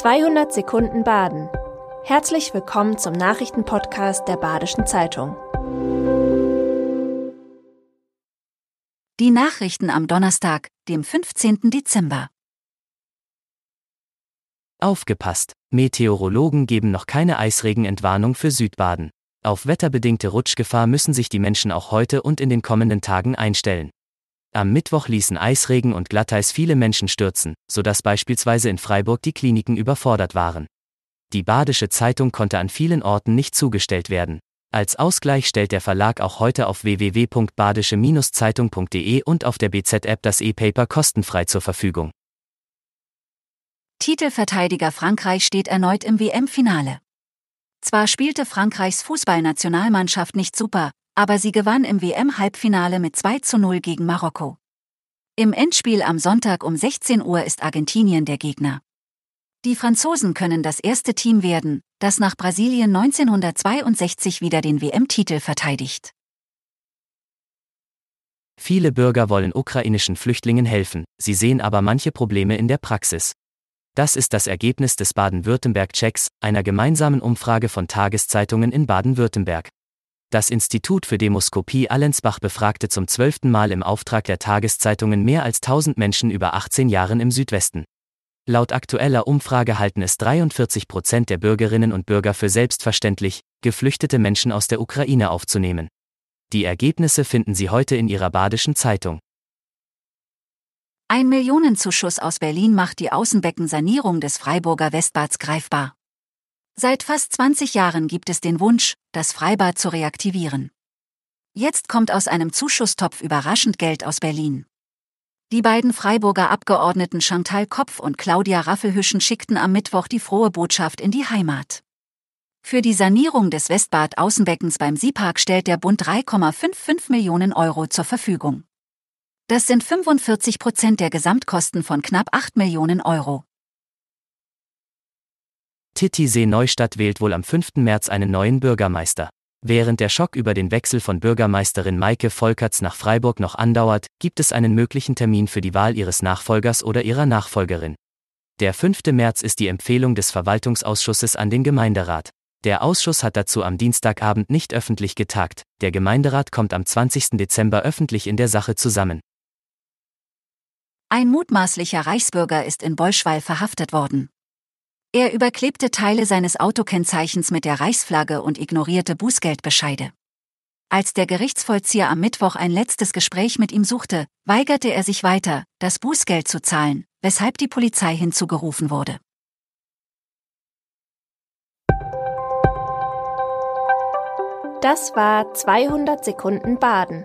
200 Sekunden Baden. Herzlich willkommen zum Nachrichtenpodcast der Badischen Zeitung. Die Nachrichten am Donnerstag, dem 15. Dezember. Aufgepasst! Meteorologen geben noch keine Eisregenentwarnung für Südbaden. Auf wetterbedingte Rutschgefahr müssen sich die Menschen auch heute und in den kommenden Tagen einstellen. Am Mittwoch ließen Eisregen und Glatteis viele Menschen stürzen, sodass beispielsweise in Freiburg die Kliniken überfordert waren. Die Badische Zeitung konnte an vielen Orten nicht zugestellt werden. Als Ausgleich stellt der Verlag auch heute auf www.badische-zeitung.de und auf der BZ-App das E-Paper kostenfrei zur Verfügung. Titelverteidiger Frankreich steht erneut im WM-Finale. Zwar spielte Frankreichs Fußballnationalmannschaft nicht super, aber sie gewann im WM-Halbfinale mit 2 zu 0 gegen Marokko. Im Endspiel am Sonntag um 16 Uhr ist Argentinien der Gegner. Die Franzosen können das erste Team werden, das nach Brasilien 1962 wieder den WM-Titel verteidigt. Viele Bürger wollen ukrainischen Flüchtlingen helfen, sie sehen aber manche Probleme in der Praxis. Das ist das Ergebnis des Baden-Württemberg-Checks, einer gemeinsamen Umfrage von Tageszeitungen in Baden-Württemberg. Das Institut für Demoskopie Allensbach befragte zum zwölften Mal im Auftrag der Tageszeitungen mehr als 1000 Menschen über 18 Jahren im Südwesten. Laut aktueller Umfrage halten es 43 Prozent der Bürgerinnen und Bürger für selbstverständlich, geflüchtete Menschen aus der Ukraine aufzunehmen. Die Ergebnisse finden Sie heute in Ihrer Badischen Zeitung. Ein Millionenzuschuss aus Berlin macht die Außenbeckensanierung des Freiburger Westbads greifbar. Seit fast 20 Jahren gibt es den Wunsch, das Freibad zu reaktivieren. Jetzt kommt aus einem Zuschusstopf überraschend Geld aus Berlin. Die beiden Freiburger Abgeordneten Chantal Kopf und Claudia Raffelhüschen schickten am Mittwoch die frohe Botschaft in die Heimat. Für die Sanierung des Westbad-Außenbeckens beim Seepark stellt der Bund 3,55 Millionen Euro zur Verfügung. Das sind 45 Prozent der Gesamtkosten von knapp 8 Millionen Euro. Titisee Neustadt wählt wohl am 5. März einen neuen Bürgermeister. Während der Schock über den Wechsel von Bürgermeisterin Maike Volkerts nach Freiburg noch andauert, gibt es einen möglichen Termin für die Wahl ihres Nachfolgers oder ihrer Nachfolgerin. Der 5. März ist die Empfehlung des Verwaltungsausschusses an den Gemeinderat. Der Ausschuss hat dazu am Dienstagabend nicht öffentlich getagt, der Gemeinderat kommt am 20. Dezember öffentlich in der Sache zusammen. Ein mutmaßlicher Reichsbürger ist in Bolschwall verhaftet worden. Er überklebte Teile seines Autokennzeichens mit der Reichsflagge und ignorierte Bußgeldbescheide. Als der Gerichtsvollzieher am Mittwoch ein letztes Gespräch mit ihm suchte, weigerte er sich weiter, das Bußgeld zu zahlen, weshalb die Polizei hinzugerufen wurde. Das war 200 Sekunden Baden.